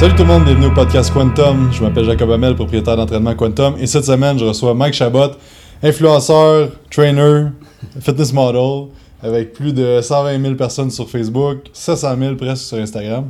Salut tout le monde, bienvenue au podcast Quantum. Je m'appelle Jacob Hamel, propriétaire d'entraînement Quantum. Et cette semaine, je reçois Mike Chabot, influenceur, trainer, fitness model, avec plus de 120 000 personnes sur Facebook, 700 000 presque sur Instagram.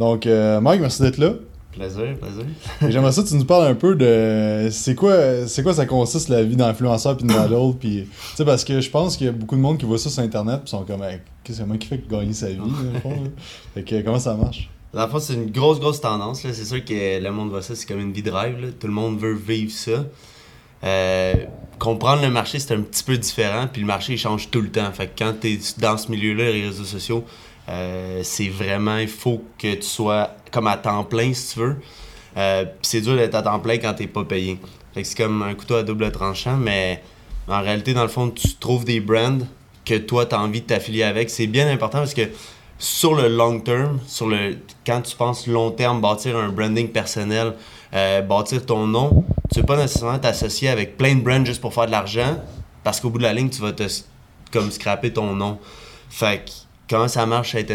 Donc, euh, Mike, merci d'être là. Plaisir, plaisir. J'aimerais ça que tu nous parles un peu de c'est quoi c'est quoi ça consiste la vie d'influenceur puis de model? Puis tu sais parce que je pense qu'il y a beaucoup de monde qui voit ça sur internet puis sont comme Hey, qu'est-ce que c'est moi qui fait gagner sa vie fond, là? Fait que comment ça marche? Dans le fond, c'est une grosse, grosse tendance. C'est sûr que le monde voit ça, c'est comme une vie de rêve. là. Tout le monde veut vivre ça. Euh, comprendre le marché, c'est un petit peu différent. Puis le marché, il change tout le temps. Fait que quand tu es dans ce milieu-là, les réseaux sociaux, euh, c'est vraiment, il faut que tu sois comme à temps plein, si tu veux. Euh, c'est dur d'être à temps plein quand t'es pas payé. Fait que c'est comme un couteau à double tranchant, mais en réalité, dans le fond, tu trouves des brands que toi, tu as envie de t'affilier avec. C'est bien important parce que sur le long terme, sur le, quand tu penses long terme, bâtir un branding personnel, euh, bâtir ton nom, tu veux pas nécessairement t'associer avec plein de brands juste pour faire de l'argent, parce qu'au bout de la ligne, tu vas te comme scraper ton nom. Fait que comment ça marche à être?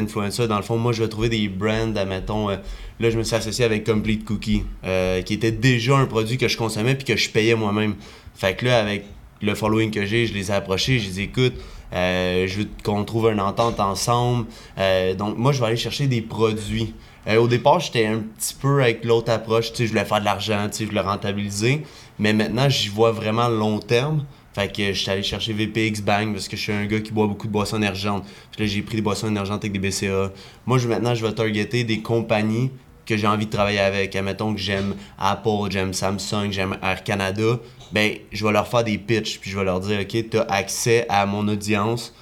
Dans le fond, moi, je vais trouver des brands, admettons, euh, là, je me suis associé avec Complete Cookie, euh, qui était déjà un produit que je consommais puis que je payais moi-même. Fait que là, avec le following que j'ai, je les ai approchés, je les écoute, je veux qu'on trouve une entente ensemble. Euh, donc, moi, je vais aller chercher des produits. Euh, au départ, j'étais un petit peu avec l'autre approche, je voulais faire de l'argent, je voulais rentabiliser. Mais maintenant, j'y vois vraiment long terme. Fait que je suis allé chercher VPX Bang parce que je suis un gars qui boit beaucoup de boissons énergentes. Là, j'ai pris des boissons énergentes avec des BCA. Moi, je, maintenant, je vais targeter des compagnies que j'ai envie de travailler avec. Admettons que j'aime Apple, j'aime Samsung, j'aime Air Canada. Ben, je vais leur faire des pitchs. Puis je vais leur dire, OK, tu as accès à mon audience.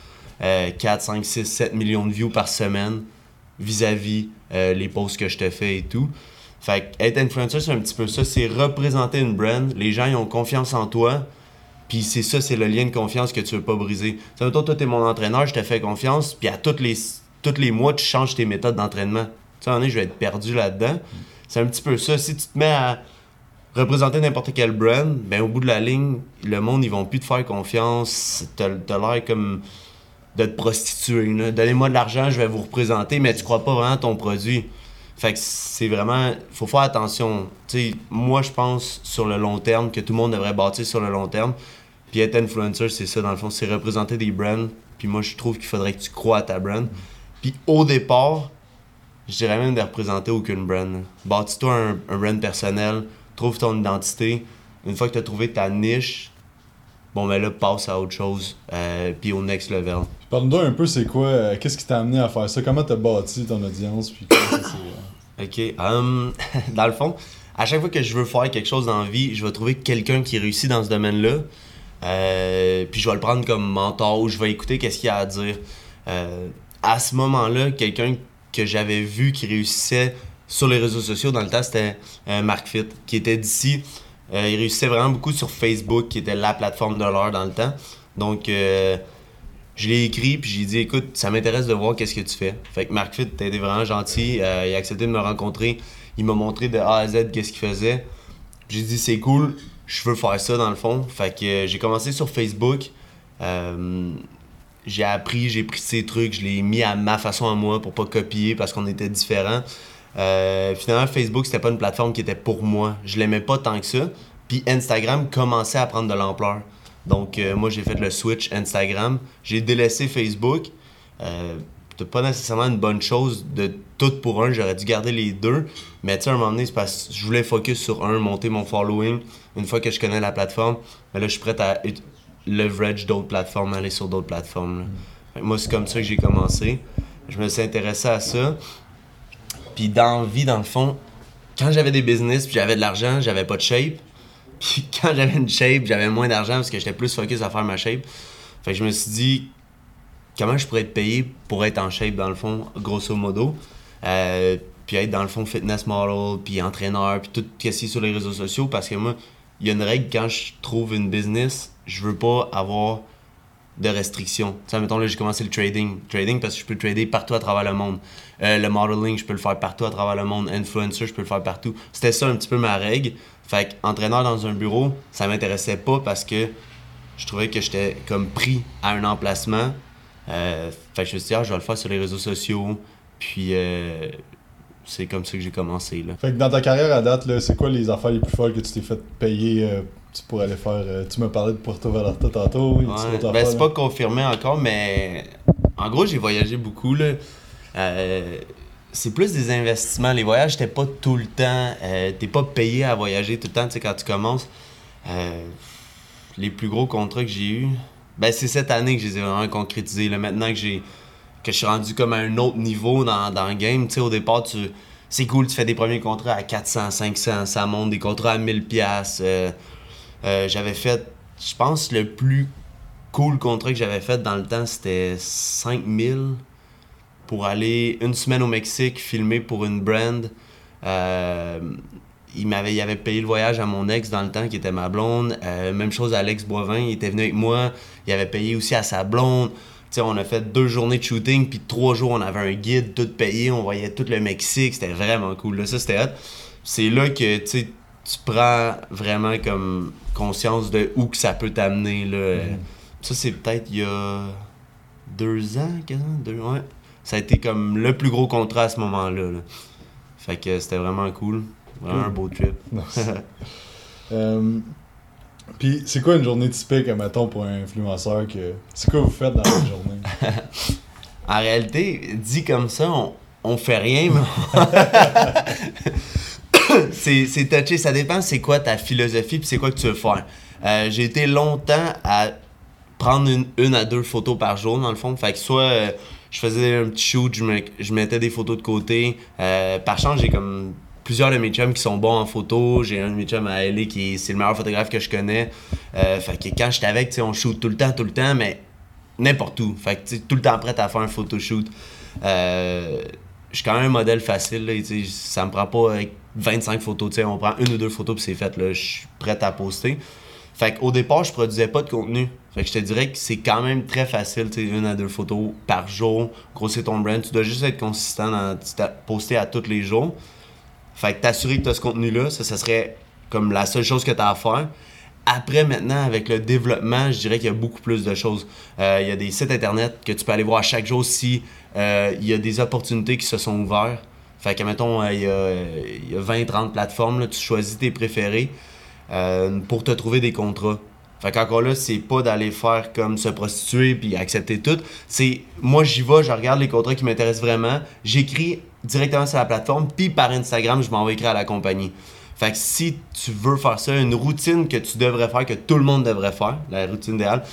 euh, 4, 5, 6, 7 millions de views par semaine vis-à-vis euh, les posts que je te fais et tout. Fait que être influencer, c'est un petit peu ça. C'est représenter une brand. Les gens, ils ont confiance en toi. Puis c'est ça, c'est le lien de confiance que tu veux pas briser. Ça veut dire, toi, t'es mon entraîneur, je te fais confiance. Puis à tous les, les mois, tu changes tes méthodes d'entraînement. Tu sais, je vais être perdu là-dedans. C'est un petit peu ça. Si tu te mets à représenter n'importe quel brand, ben au bout de la ligne, le monde, ils vont plus te faire confiance. T'as l'air comme de te prostituer. Donnez-moi de l'argent, je vais vous représenter, mais tu crois pas vraiment à ton produit. Fait c'est vraiment. faut faire attention. Moi, je pense sur le long terme que tout le monde devrait bâtir sur le long terme. Puis être influencer, c'est ça, dans le fond, c'est représenter des brands. Puis moi, je trouve qu'il faudrait que tu crois à ta brand. Puis au départ, je dirais même de représenter aucune brand. Bâtis-toi un, un brand personnel, trouve ton identité. Une fois que tu as trouvé ta niche, bon, ben là, passe à autre chose. euh, puis au next level. Parle-nous un peu c'est quoi euh, qu'est-ce qui t'a amené à faire ça? Comment t'as bâti ton audience puis ça euh, Ok. hum, dans le fond, à chaque fois que je veux faire quelque chose dans la vie, je vais trouver quelqu'un qui réussit dans ce domaine-là. Euh, puis je vais le prendre comme mentor ou je vais écouter qu'est-ce qu'il a à dire. Euh, à ce moment-là, quelqu'un que j'avais vu qui réussissait sur les réseaux sociaux dans le temps, c'était euh, Marc Fit, qui était d'ici. Euh, il réussissait vraiment beaucoup sur Facebook, qui était la plateforme de l'heure dans le temps. Donc, euh, je l'ai écrit, puis j'ai dit, écoute, ça m'intéresse de voir qu'est-ce que tu fais. Fait que Marc Fit, été vraiment gentil. euh, il a accepté de me rencontrer. Il m'a montré de A à Z qu'est-ce qu'il faisait. J'ai dit, c'est cool, je veux faire ça dans le fond. Fait que j'ai commencé sur Facebook. J'ai appris, j'ai pris ces trucs, je l'ai mis à ma façon à moi pour pas copier parce qu'on était différents. Euh, finalement, Facebook, c'était pas une plateforme qui était pour moi. Je l'aimais pas tant que ça. Puis Instagram commençait à prendre de l'ampleur. Donc, euh, moi, j'ai fait le switch Instagram. J'ai délaissé Facebook. Euh, c'est pas nécessairement une bonne chose de tout pour un. J'aurais dû garder les deux. Mais tu sais, à un moment donné, c'est parce que je voulais focus sur un, monter mon following. Une fois que je connais la plateforme, mais là, je suis prêt à leverage d'autres plateformes, aller sur d'autres plateformes. là. Que Moi, c'est comme ça que j'ai commencé. Je me suis intéressé à ça. Puis dans vie, dans le fond, quand j'avais des business puis j'avais de l'argent, j'avais pas de shape. Puis quand j'avais une shape, j'avais moins d'argent parce que j'étais plus focus à faire ma shape. Fait que je me suis dit, comment je pourrais être payé pour être en shape, dans le fond, grosso modo? Euh, puis être dans le fond fitness model, puis entraîneur, puis tout ce qui est sur les réseaux sociaux. Parce que moi, il y a une règle quand je trouve une business, je veux pas avoir de restrictions. Tu sais, mettons, là, j'ai commencé le trading. Trading parce que je peux trader partout à travers le monde. Euh, le modeling, je peux le faire partout à travers le monde. Influencer, je peux le faire partout. C'était ça un petit peu ma règle. Fait entraîneur dans un bureau, ça m'intéressait pas parce que je trouvais que j'étais comme pris à un emplacement. Euh, fait que je me suis dit, ah, je vais le faire sur les réseaux sociaux. Puis, euh, c'est comme ça que j'ai commencé. Là. Fait que dans ta carrière à date, là, c'est quoi les affaires les plus folles que tu t'es fait payer euh, pour aller faire. euh, tu m'as parlé de Puerto Vallarta tantôt. Ouais, ben, c'est pas confirmé encore, mais en gros, j'ai voyagé beaucoup. Là. Euh, c'est plus des investissements. Les voyages, t'es pas tout le temps. euh, t'es pas payé à voyager tout le temps, tu sais, quand tu commences. Euh, les plus gros contrats que j'ai eus, ben, c'est cette année que je les ai vraiment concrétisés. Là. Maintenant que j'ai que je suis rendu comme à un autre niveau dans, dans le game, tu sais, au départ, tu. C'est cool, tu fais des premiers contrats à 400, 500, ça monte, des contrats à 1000 pièces. J'avais fait, je pense, le plus cool contrat que j'avais fait dans le temps, c'était 5000 pour aller une semaine au Mexique filmer pour une brand. Euh, il m'avait il avait payé le voyage à mon ex dans le temps qui était ma blonde. Euh, même chose à Alex Boivin, il était venu avec moi. Il avait payé aussi à sa blonde. On a fait deux journées de shooting, puis trois jours, on avait un guide tout payé. On voyait tout le Mexique. C'était vraiment cool. Là, ça, c'était hot. C'est là que tu tu prends vraiment comme conscience de où que ça peut t'amener. là. Mhm. Ça, c'est peut-être il y a deux ans, quasiment, deux, ouais. Ça a été comme le plus gros contrat à ce moment-là. là. Fait que c'était vraiment cool. Vraiment Cool. un beau trip. Euh, Puis c'est quoi une journée typique, mettons, pour un influenceur que. C'est quoi vous faites dans votre journée? En réalité, dit comme ça, on, on fait rien, mais c'est, touché. Ça dépend c'est quoi ta philosophie puis c'est quoi que tu veux faire. Euh, j'ai été longtemps à prendre une, à deux photos par jour, dans le fond. Fait que soit euh, je faisais un petit shoot, je, me- je mettais des photos de côté. Euh, par chance, j'ai comme plusieurs de mes chums qui sont bons en photo. J'ai un de mes chums à LA qui est, c'est le meilleur photographe que je connais. Fait que quand j'étais avec, on shoot tout le temps, tout le temps, mais n'importe où. Fait que tout le temps prêt à faire un photoshoot. Je suis quand même un modèle facile, ça me prend pas 25 photos, tu sais, on prend une ou deux photos puis c'est fait, je suis prêt à poster. Fait qu'au départ, je produisais pas de contenu. Fait que je te dirais que c'est quand même très facile, tu une à deux photos par jour, grossir ton brand. Tu dois juste être consistant dans poster à tous les jours. Fait que t'assurer que tu as ce contenu-là, ça, ça serait comme la seule chose que tu as à faire. Après, maintenant, avec le développement, je dirais qu'il y a beaucoup plus de choses. Euh, il y a des sites internet que tu peux aller voir chaque jour si euh, il y a des opportunités qui se sont ouvertes. Fait que, mettons, euh, il y a, il y a 20-30 plateformes, là, tu choisis tes préférés euh, pour te trouver des contrats. Fait qu'encore là, c'est pas d'aller faire comme se prostituer puis accepter tout. C'est moi j'y vais, je regarde les contrats qui m'intéressent vraiment, j'écris directement sur la plateforme, puis par Instagram, je m'en vais écrire à la compagnie. Fait que si tu veux faire ça, une routine que tu devrais faire, que tout le monde devrait faire, la routine idéale,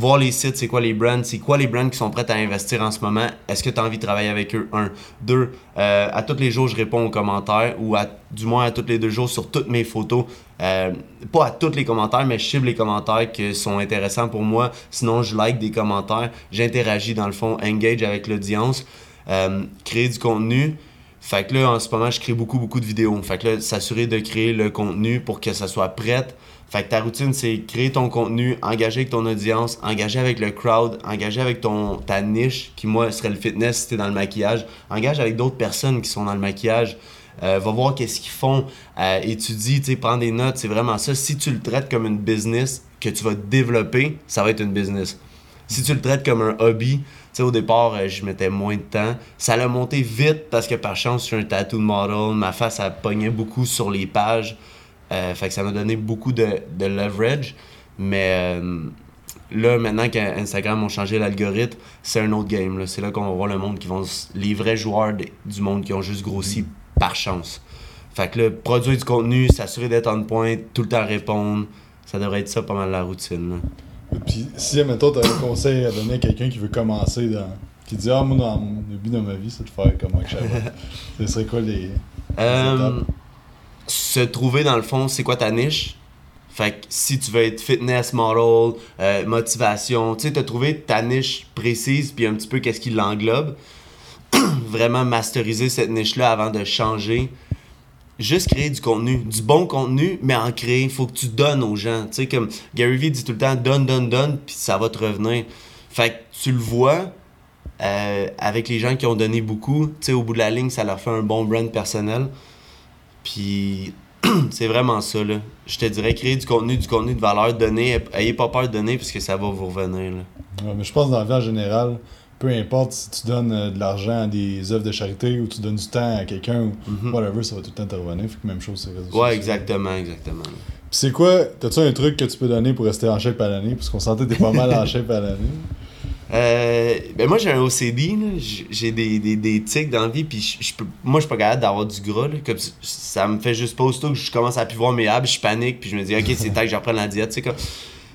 voir les sites, c'est quoi les brands, c'est quoi les brands qui sont prêts à investir en ce moment, est-ce que tu as envie de travailler avec eux, un. Deux, euh, à tous les jours, je réponds aux commentaires, ou du moins à tous les deux jours sur toutes mes photos. Euh, pas à tous les commentaires, mais je cible les commentaires qui sont intéressants pour moi. Sinon, je like des commentaires, j'interagis dans le fond, engage avec l'audience, euh, créer du contenu. Fait que là, en ce moment, je crée beaucoup, beaucoup de vidéos. Fait que là, s'assurer de créer le contenu pour que ça soit prêt. Fait que ta routine, c'est créer ton contenu, engager avec ton audience, engager avec le crowd, engager avec ton, ta niche, qui moi serait le fitness si t'es dans le maquillage. Engage avec d'autres personnes qui sont dans le maquillage. Euh, va voir qu'est-ce qu'ils font, euh, étudie, prends des notes, c'est vraiment ça. Si tu le traites comme une business que tu vas développer, ça va être une business. Si tu le traites comme un hobby, tu sais, au départ, euh, je mettais moins de temps. Ça l'a monté vite parce que par chance, je suis un tattoo model. Ma face, a pogné beaucoup sur les pages. Euh, fait que ça m'a donné beaucoup de, de leverage. Mais euh, là, maintenant qu'Instagram ont changé l'algorithme, c'est un autre game. C'est là qu'on va voir le monde qui vont. Les vrais joueurs de- du monde qui ont juste grossi par chance. Fait que là, produire du contenu, s'assurer d'être on point, tout le temps répondre, ça devrait être ça pas mal la routine. là. Puis si, mettons, t'as un conseil à donner à quelqu'un qui veut commencer dans. qui dit Ah, moi, dans le but de ma vie, c'est de faire comme Chabot. Ce serait quoi les. Euh, étapes? Se trouver dans le fond, c'est quoi ta niche? Fait que si tu veux être fitness model, euh, motivation, tu sais, te trouver ta niche précise puis un petit peu qu'est-ce qui l'englobe. Vraiment masteriser cette niche-là avant de changer. Juste créer du contenu, du bon contenu, mais en créer. Faut que tu donnes aux gens. Tu sais, comme Gary Vee dit tout le temps, donne, donne, donne, puis ça va te revenir. Fait que tu le vois euh, avec les gens qui ont donné beaucoup. Tu sais, au bout de la ligne, ça leur fait un bon brand personnel. Puis c'est vraiment ça, là. Je te dirais, créer du contenu, du contenu de valeur, donner. Ayez pas peur de donner, parce que ça va vous revenir, là. Ouais, mais je pense dans la vie en général, peu importe si tu donnes euh, de l'argent à des œuvres de charité ou tu donnes du temps à quelqu'un ou Mhm. whatever, ça va tout le temps intervenir. Fait que même chose, c'est réseaux Ouais, exactement, exactement. Puis c'est quoi, t'as-tu un truc que tu peux donner pour rester en shape à l'année? Parce qu'on sentait que t'es pas mal en shape à l'année. Euh, ben moi j'ai un OCD, j'ai des, des, des tics dans la vie, puis je, peux, moi je suis pas capable d'avoir du gras. Là. Comme, ça me fait juste pas que je commence à plus voir mes abs, je panique, puis je me dis ok c'est temps que je reprenne la diète.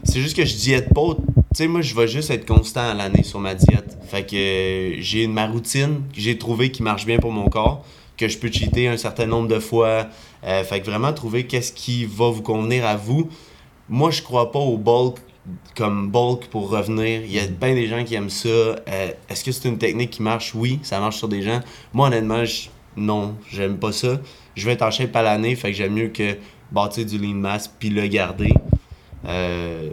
c'est juste que je diète pas. Tu sais, moi je vais juste être constant à l'année sur ma diète. Fait que j'ai ma routine que j'ai trouvé qui marche bien pour mon corps, que je peux cheater un certain nombre de fois. Euh, fait que vraiment trouver qu'est-ce qui va vous convenir à vous. Moi je crois pas au bulk comme bulk pour revenir. Il y a bien des gens qui aiment ça. Euh, Est-ce que c'est une technique qui marche? Oui, ça marche sur des gens. Moi, honnêtement, je- non, j'aime pas ça. Je vais être en shape à l'année, fait que j'aime mieux que bâtir du lean mass puis le garder. Euh,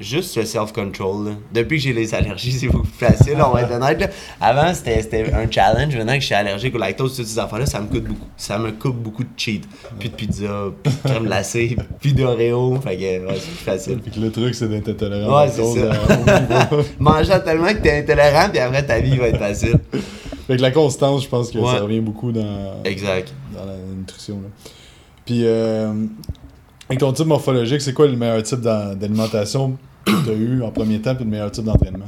juste le self-control. Depuis que j'ai les allergies, c'est beaucoup plus facile, on va être honnête. là. Avant, c'était un challenge. Maintenant que je suis allergique au lactose, toutes ces affaires-là, ça me coûte beaucoup. Ça me coupe beaucoup de cheat. Puis de pizza, puis de crème glacée, puis d'Oreo. Fait que ouais, c'est plus facile. Fait que le truc, c'est d'être intolérant Ouais, c'est ça. euh. Mangeant tellement que t'es intolérant, puis après ta vie va être facile. Fait que la constance, je pense que Ouais. ça revient beaucoup dans, Exact. dans la nutrition. Là. Puis, euh, avec ton type morphologique, c'est quoi le meilleur type d'al- d'alimentation que tu as eu en premier temps, puis le meilleur type d'entraînement?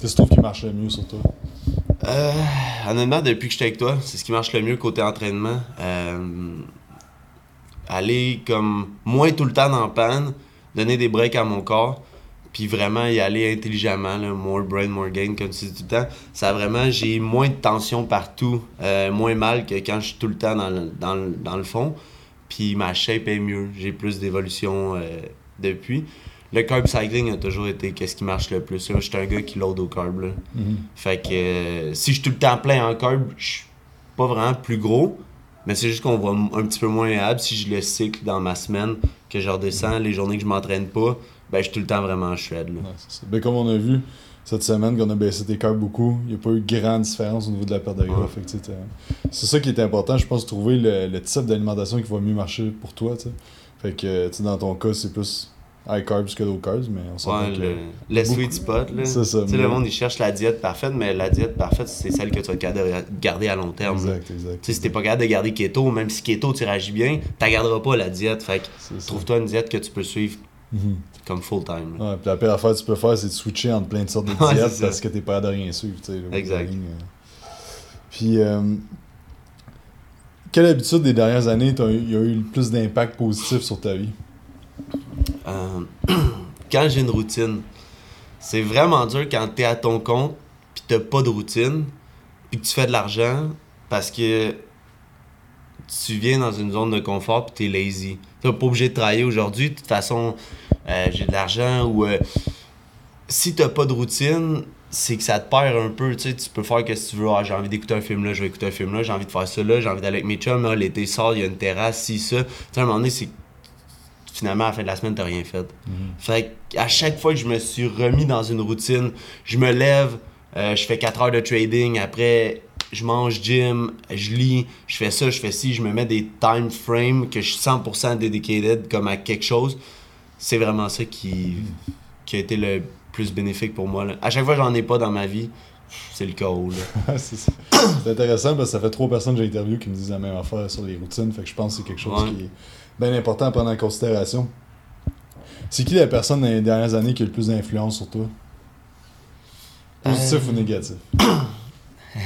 Qu'est-ce que tu trouves qui marche le mieux sur toi? Euh, honnêtement, depuis que j'étais avec toi, c'est ce qui marche le mieux côté entraînement. Euh, aller comme moins tout le temps la panne, donner des breaks à mon corps, puis vraiment y aller intelligemment, more brain, more gain, comme tu dis tout le temps. Ça vraiment, j'ai moins de tension partout, euh, moins mal que quand je suis tout le temps dans le fond. Puis ma shape est mieux, j'ai plus d'évolution euh, depuis. Le carb cycling a toujours été qu'est-ce qui marche le plus. Là, je suis un gars qui load au carb. Là. Fait que euh, si je suis tout le temps plein en carb, je suis pas vraiment plus gros. Mais c'est juste qu'on voit un petit peu moins abs si je le cycle dans ma semaine, que je redescends les journées que je m'entraîne pas, ben je suis tout le temps vraiment en shred. Là. Ouais, c'est ça. Ben, comme on a vu cette semaine, qu'on a baissé tes carbs beaucoup, il n'y a pas eu grande différence au niveau de la perte de gras. Ouais. Tu c'est ça qui est important, je pense, trouver le, le type d'alimentation qui va mieux marcher pour toi. tu. Fait que tu dans ton cas, c'est plus high carbs que low carbs, mais on s'entend Ouais, que- le, le sweet spot. là. C'est ça, Tu sais, mais- le monde, il cherche la diète parfaite, mais la diète parfaite, c'est celle que tu vas te garder, à long terme. Exact, exact. Tu sais, si t'es pas capable de garder keto, même si keto, tu réagis bien, t'en garderas pas la diète. Fait que trouve-toi une diète que tu peux suivre Mhm. comme full time. là. Ouais, puis la pire affaire que tu peux faire, c'est de switcher entre plein de sortes de Ouais, diètes parce que t'es pas capable de rien suivre. Exact. ligne, euh. Puis, euh, quelle habitude des dernières années t'as eu- y a eu le plus d'impact positif sur ta vie? Euh, quand j'ai une routine, c'est vraiment dur quand t'es à ton compte, puis t'as pas de routine, puis que tu fais de l'argent parce que tu viens dans une zone de confort puis t'es lazy. T'es pas obligé de travailler aujourd'hui. De toute façon, euh, j'ai de l'argent ou euh, si t'as pas de routine, c'est que ça te perd un peu. Tu sais, tu peux faire ce que tu veux. Ah, j'ai envie d'écouter un film là, je vais écouter un film là. J'ai envie de faire ça là. J'ai envie d'aller avec mes chums. Là, l'été sort, il y a une terrasse, si ça. Tu sais, à un moment donné, c'est finalement à la fin de la semaine, t'as rien fait. Fait à chaque fois que je me suis remis dans une routine, je me lève, euh, je fais 4 heures de trading, après je mange gym, je lis, je fais ça, je fais ci, je me mets des time frames que je suis 100% dedicated comme à quelque chose. C'est vraiment ça qui, qui a été le plus bénéfique pour moi. là. À chaque fois que j'en ai pas dans ma vie, c'est le chaos. c'est intéressant parce que ça fait trois personnes que j'ai interviewées qui me disent la même affaire sur les routines. Fait que je pense que c'est quelque chose Ouais. qui est bien important à prendre en considération. C'est qui la personne dans les dernières années qui a le plus d'influence sur toi? Positif Euh, ou négatif?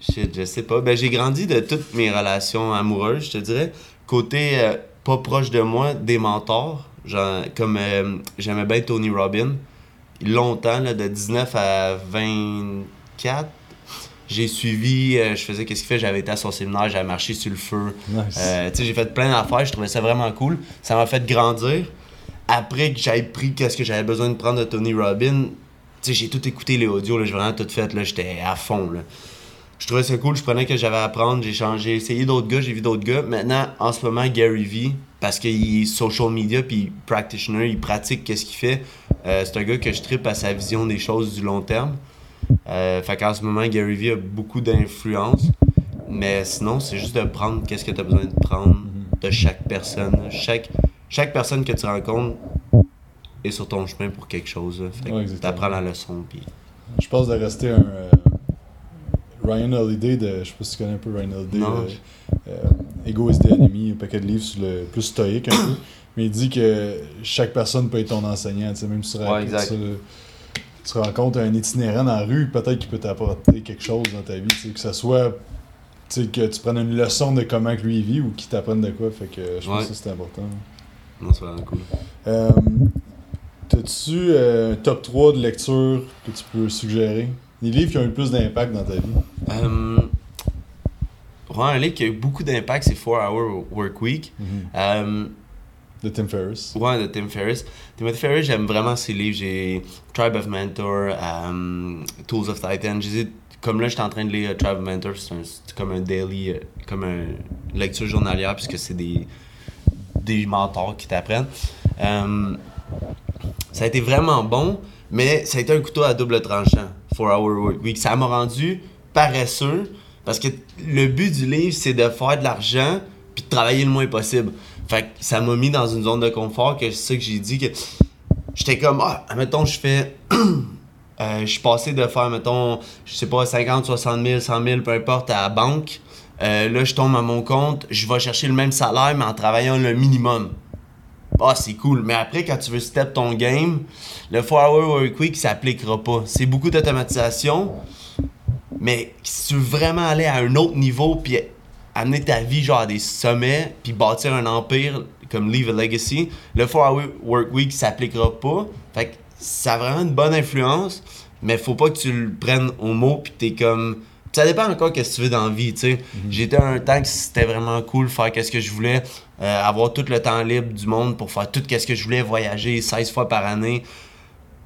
Shit, je sais pas. Ben, j'ai grandi de toutes mes relations amoureuses, je te dirais. Côté euh, pas proche de moi, des mentors. Genre, comme euh, j'aimais bien Tony Robbins. Longtemps, là, de 19 à 24, j'ai suivi, euh, je faisais qu'est-ce qu'il fait, j'avais été à son séminaire, j'avais marché sur le feu. Nice. J'ai fait plein d'affaires, je trouvais ça vraiment cool. Ça m'a fait grandir. Après que j'avais pris qu'est-ce que j'avais besoin de prendre de Tony Robbins, sais, j'ai tout écouté les audios, là, j'ai vraiment tout fait, là, j'étais à fond, là. Je trouvais ça cool, je prenais ce que j'avais à apprendre, j'ai changé, j'ai essayé d'autres gars, j'ai vu d'autres gars. Maintenant, en ce moment, Gary Vee, parce qu'il est social media puis practitioner, il pratique qu'est-ce qu'il fait. Euh, c'est un gars que je tripe à sa vision des choses du long terme. Euh, fait qu'en ce moment, Gary Vee a beaucoup d'influence. Mais sinon, c'est juste de prendre qu'est-ce que tu as besoin de prendre de chaque personne. Chaque, chaque personne que tu rencontres es sur ton chemin pour quelque chose. Ouais, exactement. t'apprends la leçon. Puis... Je pense de rester un. euh, Ryan Holiday, de, je sais pas si tu connais un peu Ryan Holiday. Non. euh, euh, Ego is the Enemy, un paquet de livres sur le plus stoïque un peu. Mais il dit que chaque personne peut être ton enseignant. tu Même si tu, Ouais, tu- tu rencontres un itinérant dans la rue, peut-être qu'il peut t'apporter quelque chose dans ta vie. tu Que ce soit tu que tu prennes une leçon de comment que lui vit ou qu'il t'apprenne de quoi. Fait que je pense Ouais. que c'est important. Non, c'est vraiment cool. Euh, T'as-tu euh, un top 3 de lecture que tu peux suggérer? Les livres qui ont eu le plus d'impact dans ta vie? Euh, un livre qui a eu beaucoup d'impact, c'est 4 Hour Work Week. Euh, De Tim Ferriss. Ouais, de Tim Ferriss. Timothy Ferriss, j'aime vraiment ses livres. J'ai Tribe of Mentor, euh, Tools of Titan. Je comme là, j'étais en train de lire euh, Tribe of Mentor. C'est comme un daily, comme une lecture journalière, puisque c'est des, des mentors qui t'apprennent. Ça a été vraiment bon, mais ça a été un couteau à double tranchant, 4 Hour Work Week. Ça m'a rendu paresseux, parce que le but du livre, c'est de faire de l'argent puis de travailler le moins possible. Fait que ça m'a mis dans une zone de confort que c'est ça que j'ai dit que j'étais comme ah mettons je fais euh, je suis passé de faire mettons je sais pas 50 60 000 100 000 peu importe à la banque Euh, là je tombe à mon compte je vais chercher le même salaire mais en travaillant le minimum ah c'est cool mais après quand tu veux step ton game le 4 hour work week s'appliquera pas c'est beaucoup d'automatisation mais si tu veux vraiment aller à un autre niveau puis amener ta vie genre à des sommets puis bâtir un empire comme Leave a Legacy, le 4 Hour Work Week s'appliquera pas. Fait que ça a vraiment une bonne influence, mais faut pas que tu le prennes au mot puis t'es comme ça dépend encore qu'est-ce que tu veux dans la vie, tu sais. J'étais à un temps que c'était vraiment cool faire qu'est-ce que je voulais, euh, avoir tout le temps libre du monde pour faire tout qu'est-ce que je voulais, voyager 16 fois par année.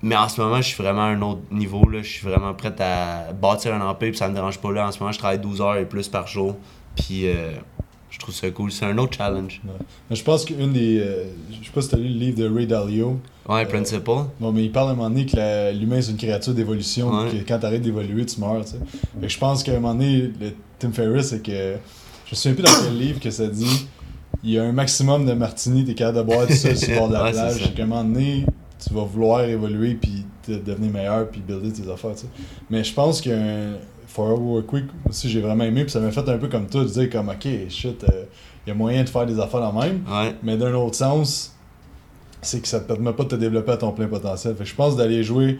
Mais en ce moment, je suis vraiment à un autre niveau. Là. Je suis vraiment prêt à bâtir un empire, puis ça me dérange pas. Là. En ce moment, je travaille 12 heures et plus par jour. Puis euh, je trouve ça cool. C'est un autre challenge. Mais je pense qu'une des. euh, je sais pas si t'as lu le livre de Ray Dalio. Ouais, Euh, Principle. Bon, mais il parle à un moment donné que l'humain c'est une créature d'évolution, Ouais. que quand t'arrêtes d'évoluer, tu meurs, tu sais. Fait que je pense qu'à un moment donné, le Tim Ferriss, c'est que. Je me souviens plus dans quel livre que ça dit. Il y a un maximum de martini, t'es capable de boire tout seul sur le bord de la Ouais, plage. qu'à un moment donné, tu vas vouloir évoluer puis devenir meilleur puis builder tes affaires, tu sais. Mais je pense qu'un Work Week aussi, j'ai vraiment aimé, puis ça m'a fait un peu comme toi, de dire comme, ok, shit, euh, il y a moyen de faire des affaires la même. Ouais. Mais d'un autre sens, c'est que ça te permet pas de te développer à ton plein potentiel. Fait que je pense d'aller jouer,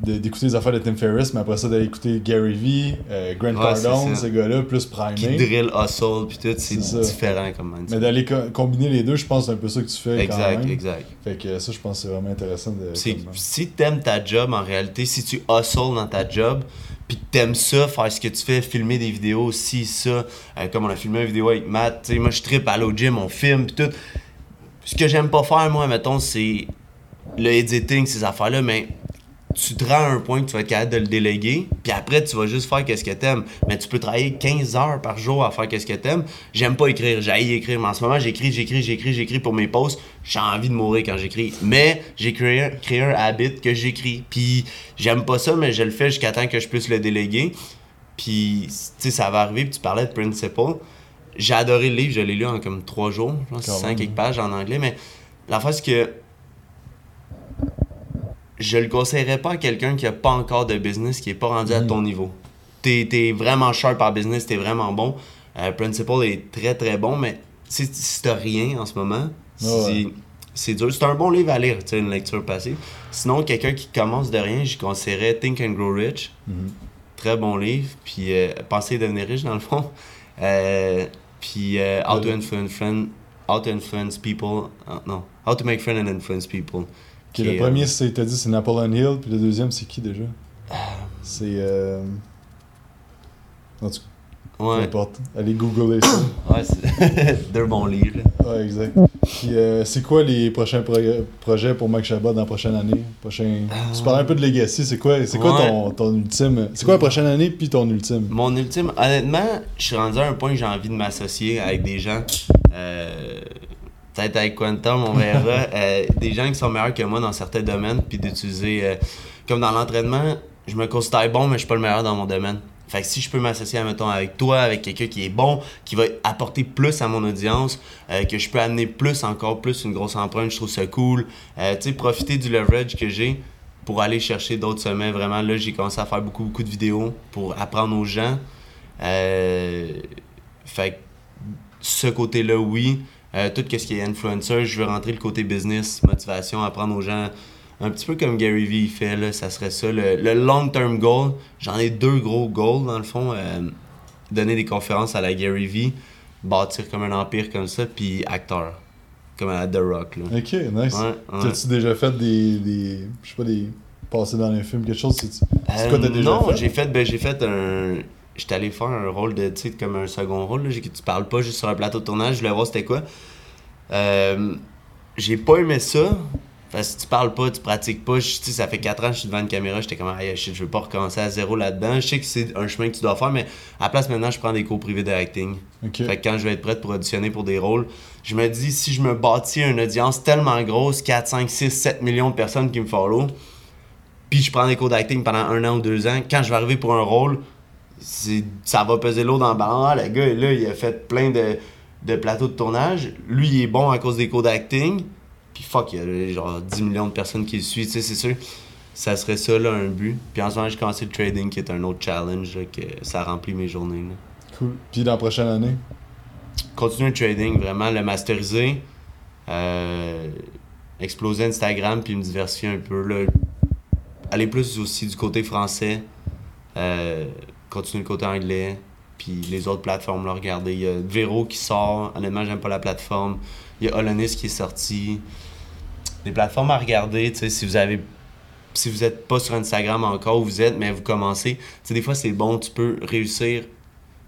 d'écouter les affaires de Tim Ferriss, mais après ça d'aller écouter Gary Vee, euh, Grant Ouais, Cardone, ces gars-là, plus Qui primé. drill, hustle, puis tout, c'est différent comme mindset. Mais d'aller co- combiner les deux, je pense que c'est un peu ça que tu fais quand Exact, même. exact. Fait que ça, je pense que c'est vraiment intéressant de. Comme- si t'aimes ta job en réalité, si tu hustles dans ta job, puis que t'aimes ça, faire ce que tu fais, filmer des vidéos, si ça, euh, comme on a filmé une vidéo avec Matt, tu sais, moi je tripe aller au gym, on filme, puis tout. Ce que j'aime pas faire, moi, mettons, c'est le editing, ces affaires-là, mais tu te rends à un point que tu vas être capable de le déléguer, puis après, tu vas juste faire qu'est-ce que t'aimes. Mais tu peux travailler 15 heures par jour à faire qu'est-ce que t'aimes. J'aime pas écrire, j'haïs écrire, mais en ce moment, j'écris, j'écris, j'écris, j'écris pour mes posts. J'ai envie de mourir quand j'écris. Mais j'ai créé, créé un habit que j'écris. Puis j'aime pas ça, mais je le fais jusqu'à temps que je puisse le déléguer. Puis, tu sais, ça va arriver, puis tu parlais de Principle. J'ai adoré le livre, je l'ai lu en comme 3 jours, je pense Quand 5 même. quelques pages en anglais, mais la fois, c'est que je le conseillerais pas à quelqu'un qui a pas encore de business, qui est pas rendu à ton niveau. T'es es vraiment sharp par business, t'es vraiment bon. Euh, Principal est très très bon, mais si, si t'as rien en ce moment, Ah ouais. c'est- dur. C'est un bon livre à lire, tu une lecture passive. Sinon, quelqu'un qui commence de rien, je conseillerais Think and Grow Rich. Mhm. Très bon livre. Puis euh, Penser devenir riche, dans le fond. Euh, puis euh, How to Influence. How to Influence People. ah, non. How to Make Friends and Influence People. Le est, premier, c'est t'as dit, c'est Napoleon Hill, puis le deuxième, c'est qui déjà? C'est. Euh... En tout cas, peu Ouais, importe. Allez googler ça. ouais c'est deux bons livres. Ouais, exact. Puis, euh, c'est quoi les prochains pro- projets pour Mike Chabot dans la prochaine année? Prochain... Tu parlais un peu de Legacy, c'est quoi, c'est quoi Ouais. ton, ton ultime C'est quoi la prochaine année, puis ton ultime? Mon ultime, honnêtement, je suis rendu à un point que j'ai envie de m'associer avec des gens. euh, Peut-être avec Quantum, on verra. euh, des gens qui sont meilleurs que moi dans certains domaines, puis d'utiliser. euh, comme dans l'entraînement, je me considère bon, mais je suis pas le meilleur dans mon domaine. Fait que si je peux m'associer, mettons, avec toi, avec quelqu'un qui est bon, qui va apporter plus à mon audience, euh, que je peux amener plus, encore plus, une grosse empreinte, je trouve ça cool. Euh, tu sais, profiter du leverage que j'ai pour aller chercher d'autres sommets. Vraiment, là, j'ai commencé à faire beaucoup, beaucoup de vidéos pour apprendre aux gens. Euh, fait que ce côté-là, oui. Euh, tout ce qui est influencer, je veux rentrer le côté business, motivation, apprendre aux gens. Un petit peu comme Gary Vee fait, là, ça serait ça. Le, le long-term goal, j'en ai deux gros goals dans le fond. Euh, donner des conférences à la Gary Vee, bâtir comme un empire comme ça, puis acteur, comme à The Rock. Là. Ok, nice. Ouais, ouais. T'as-tu déjà fait des, des. Je sais pas, des. Passer dans les films, quelque chose? C'est c'est Euh, quoi t'as déjà non, fait? j'ai fait, ben, j'ai fait un. J'étais allé faire un rôle de, tu sais, comme un second rôle, là, que tu parles pas juste sur un plateau de tournage, je voulais voir c'était quoi. Euh, j'ai pas aimé ça, parce que tu parles pas, tu pratiques pas, je- ça fait 4 ans que je suis devant une caméra, j'étais comme, hey, shit, je veux pas recommencer à zéro là-dedans, je sais que c'est un chemin que tu dois faire, mais à la place maintenant, je prends des cours privés de acting. Fait que quand je vais être prête pour auditionner pour des rôles, je me dis, si je me bâtis une audience tellement grosse, 4, 5, 6, 7 millions de personnes qui me follow, puis je prends des cours d'acting pendant un an ou deux ans, quand je vais arriver pour un rôle, ça va peser l'eau dans le ballon. Ah, le gars, là, il a fait plein de, de plateaux de tournage. Lui, il est bon à cause des cours d'acting. Puis fuck, il y a genre 10 millions de personnes qui le suivent, tu sais, c'est sûr. Ça serait ça, là, un but. Puis en ce moment, j'ai commencé le trading, qui est un autre challenge, là, que ça remplit mes journées. là. Cool. Puis dans la prochaine année? Continuer le trading, vraiment le masteriser, euh, exploser Instagram, puis me diversifier un peu. Là. Aller plus aussi du côté français, euh, continuer le côté anglais, puis les autres plateformes, là, regarder. Il y a Vero qui sort, honnêtement, j'aime pas la plateforme. Il y a Holonis qui est sorti. Des plateformes à regarder, tu sais, si vous avez. Si vous êtes pas sur Instagram encore, où vous êtes, mais vous commencez. Tu sais, des fois, c'est bon, tu peux réussir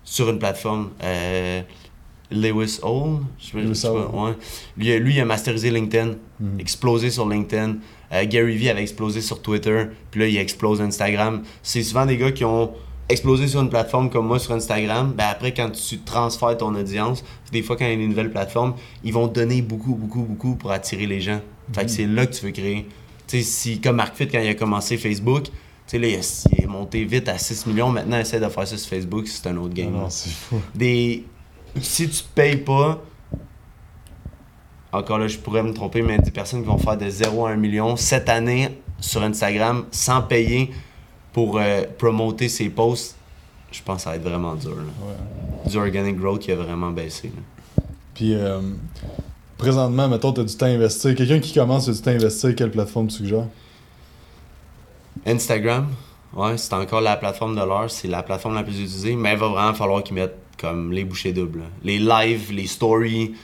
sur une plateforme. Euh, Lewis Hall, je sais pas- Lewis je sais pas, ouais. Lui, lui, il a masterisé LinkedIn, Mhm. explosé sur LinkedIn. Euh, Gary Vee avait explosé sur Twitter, puis là, il explose Instagram. C'est souvent des gars qui ont explosé sur une plateforme comme moi sur Instagram. Ben après, quand tu transfères ton audience, des fois, quand il y a une nouvelle plateforme, ils vont donner beaucoup, beaucoup, beaucoup pour attirer les gens. Fait que c'est là que tu veux créer. Tu sais, si, comme Mark Fit, quand il a commencé Facebook, tu sais, là, il, est monté vite à 6 millions. Maintenant, il essaie de faire ça sur Facebook, c'est un autre game. Non, c'est fou. des si tu payes pas encore là je pourrais me tromper mais des personnes qui vont faire de 0 à 1 million cette année sur Instagram sans payer pour euh, promoter ses posts je pense que ça va être vraiment dur. Ouais. du organic growth qui a vraiment baissé là. Puis euh, présentement, mettons, t'as du temps à investir. Quelqu'un qui commence a du temps à investir, quelle plateforme tu suggères? Instagram ouais c'est encore la plateforme de l'heure c'est la plateforme la plus utilisée mais il va vraiment falloir qu'ils mettent comme les bouchées doubles là. les lives les stories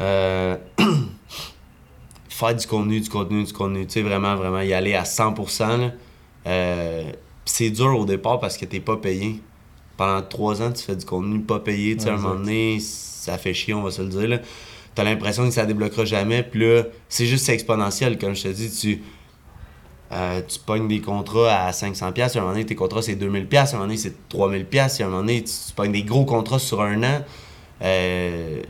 euh, faire du contenu, du contenu, du contenu. Tu sais, vraiment, vraiment y aller à 100%. là. Euh, pis c'est dur au départ parce que t'es pas payé. Pendant trois ans, tu fais du contenu pas payé. Tu sais, à un moment donné, ça fait chier, on va se le dire. T'as l'impression que ça débloquera jamais. Puis là, c'est juste exponentiel. Comme je te dis, tu, euh, tu pognes des contrats à 500$. À un moment donné, tes contrats, c'est 2000$. À un moment donné, c'est 3000$. À un moment donné, tu, tu pognes des gros contrats sur un an. Euh,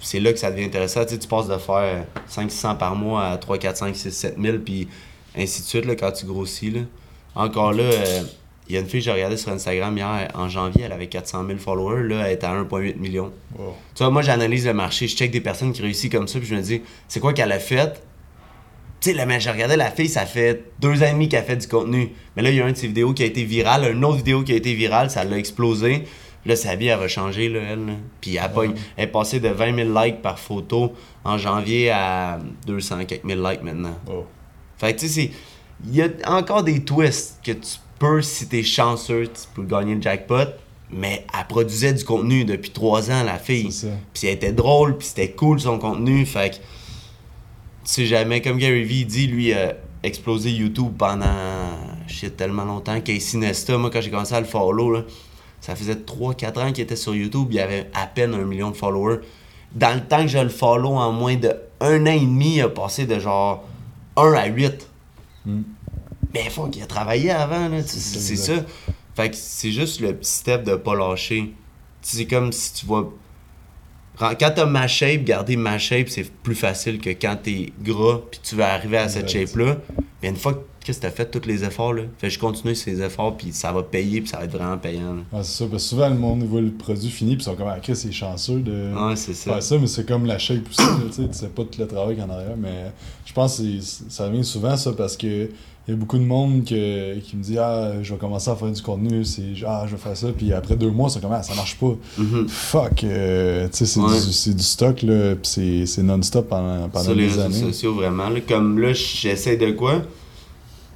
c'est là que ça devient intéressant. Tu, sais, tu passes de faire 500 par mois à 3, 4, 5, 6, 7 000, puis ainsi de suite là, quand tu grossis. Là. Encore là, euh, il y a une fille que j'ai regardée sur Instagram hier, en janvier, elle avait 400 000 followers, là, elle est à 1,8 million. Wow. Tu vois, moi, j'analyse le marché, je check des personnes qui réussissent comme ça, puis je me dis, c'est quoi qu'elle a fait? Tu sais, là, mais j'ai regardé la fille, ça fait deux ans et demi qu'elle fait du contenu. Mais là, il y a une de ses vidéos qui a été virale, une autre vidéo qui a été virale, ça l'a explosé. Là, sa vie, elle va changer, là, elle. là. Puis elle, pogne- elle est passée de 20 000 likes par photo en janvier à 200 quelques mille likes maintenant. Wow. Fait que tu sais, c'est- il y a encore des twists que tu peux, si t'es chanceux, tu peux gagner le jackpot. Mais elle produisait du contenu depuis trois ans, la fille. Puis elle était drôle, puis c'était cool son contenu. Fait que, tu sais jamais, comme Gary Vee dit, lui a explosé YouTube pendant, shit, tellement longtemps. Casey Nesta, moi, quand j'ai commencé à le follow, là, ça faisait 3-4 ans qu'il était sur YouTube, il y avait à peine un million de followers. Dans le temps que je le follow, en moins de un an et demi, il a passé de genre 1 à 8. Mm. Mais il faut qu'il a travaillé avant, là, c'est ça. Fait que c'est juste le petit step de pas lâcher. C'est comme si tu vas. Quand t'as ma shape, garder ma shape, c'est plus facile que quand t'es gras puis tu veux arriver à cette shape-là. Mais une fois que que t'as fait tous les efforts, là. Fait je continue ces efforts, puis ça va payer, puis ça va être vraiment payant. là. Ah, c'est ça, parce que souvent le monde voit le produit fini, puis ils sont comme, ah, Chris, c'est chanceux de Ouais, c'est ça. faire ça, mais c'est comme la shape aussi, là, tu sais, tu sais pas tout le travail qu'il y en arrière, mais je pense que ça vient souvent ça parce que il y a beaucoup de monde que- qui me dit Ah, je vais commencer à faire du contenu, c'est ah, je vais faire ça, puis après deux mois, c'est comme ah, ça marche pas. Mhm. Fuck, euh, tu sais, c'est Ouais. du, c'est du stock, là, puis c'est- c'est non-stop pendant, pendant Sur les des réseaux années. sociaux, vraiment. là. Comme là, j'essaie de quoi?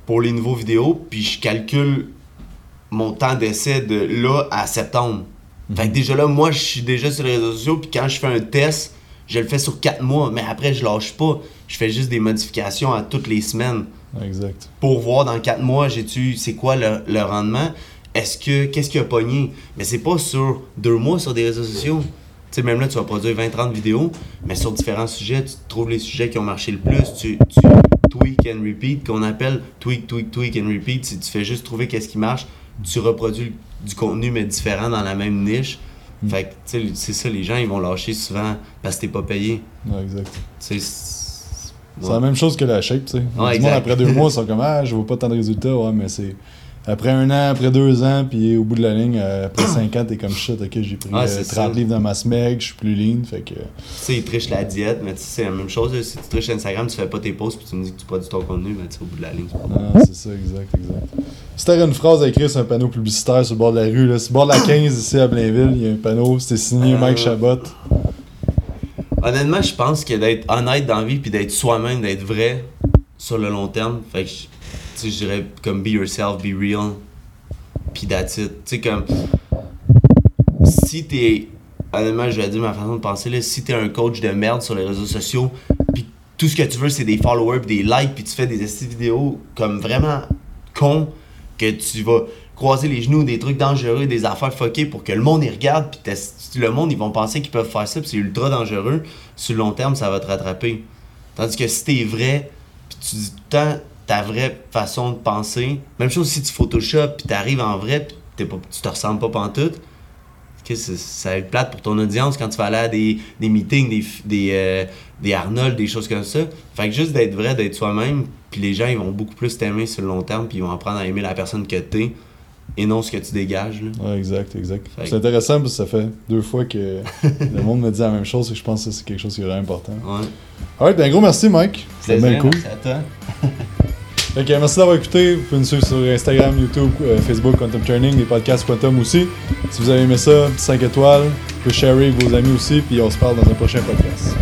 Pour les nouveaux vidéos, puis je calcule mon temps d'essai de là à septembre. Fait que déjà là, moi, je suis déjà sur les réseaux sociaux, puis quand je fais un test, je le fais sur 4 mois, mais après, je lâche pas. Je fais juste des modifications à toutes les semaines Exact. pour voir dans 4 mois, j'ai-tu, c'est quoi le, le rendement? Est-ce que, qu'est-ce qui a pogné? Mais c'est pas sur deux mois sur des réseaux sociaux. Tu sais, même là, tu vas produire 20-30 vidéos, mais sur différents sujets, tu trouves les sujets qui ont marché le plus, tu, tu tweak and repeat, qu'on appelle tweak, tweak, tweak and repeat. Si tu fais juste trouver qu'est-ce qui marche, tu reproduis du contenu, mais différent dans la même niche. Fait que, tu sais, c'est ça, les gens, ils vont lâcher souvent parce que t'es pas payé. Ouais, exact. C'est- la même chose que la shape, tu sais. Ouais, après deux mois, ils sont comme Ah, je vois pas tant de résultats, ouais, mais c'est. Après un an, après deux ans, puis au bout de la ligne, euh, après cinq ans, t'es comme shit, ok, j'ai pris Ouais, euh, c'est 30 ça. livres dans ma smeg, je suis plus lean, fait que. Tu sais, ils trichent la diète, mais tu sais, c'est la même chose. Si tu triches Instagram, tu fais pas tes posts puis tu me dis que tu produis ton contenu, mais tu sais, au bout de la ligne, c'est pas bon. Ah, c'est ça, exact, exact. Si t'avais une phrase à écrire sur un panneau publicitaire sur le bord de la rue, là, sur le bord de la 15 ici à Blainville, il y a un panneau, c'était signé Euh. Mike Chabot. Honnêtement, je pense que d'être honnête dans la vie puis d'être soi-même, d'être vrai sur le long terme, fait que, je dirais comme be yourself, be real, puis that's it. Tu sais, comme, si t'es, honnêtement, je vais dire ma façon de penser, là, si t'es un coach de merde sur les réseaux sociaux, puis tout ce que tu veux, c'est des followers, puis des likes, puis tu fais des vidéos comme vraiment con, que tu vas croiser les genoux, des trucs dangereux, des affaires fuckées pour que le monde y regarde, puis le monde, ils vont penser qu'ils peuvent faire ça, puis c'est ultra dangereux. Sur le long terme, ça va te rattraper. Tandis que si t'es vrai, puis tu dis tout le temps ta vraie façon de penser, même chose si tu photoshop, puis t'arrives en vrai, puis pas, tu te ressembles pas pantoute, que ça va être plate pour ton audience quand tu vas aller à des, des meetings, des, des, euh, des Arnold, des choses comme ça. Fait que juste d'être vrai, d'être soi-même, puis les gens ils vont beaucoup plus t'aimer sur le long terme, puis ils vont apprendre à aimer la personne que t'es et non ce que tu dégages. Là. Ouais, exact, exact. Que- C'est intéressant parce que ça fait deux fois que le monde me dit la même chose et je pense que c'est quelque chose qui est vraiment important. Ouais. Alright, ben gros merci Mike. C'était bien cool. merci à toi. Ok, merci d'avoir écouté. Vous pouvez nous suivre sur Instagram, YouTube, euh, Facebook, Quantum Training, les podcasts Quantum aussi. Si vous avez aimé ça, 5 étoiles. Vous pouvez share avec vos amis aussi, puis on se parle dans un prochain podcast.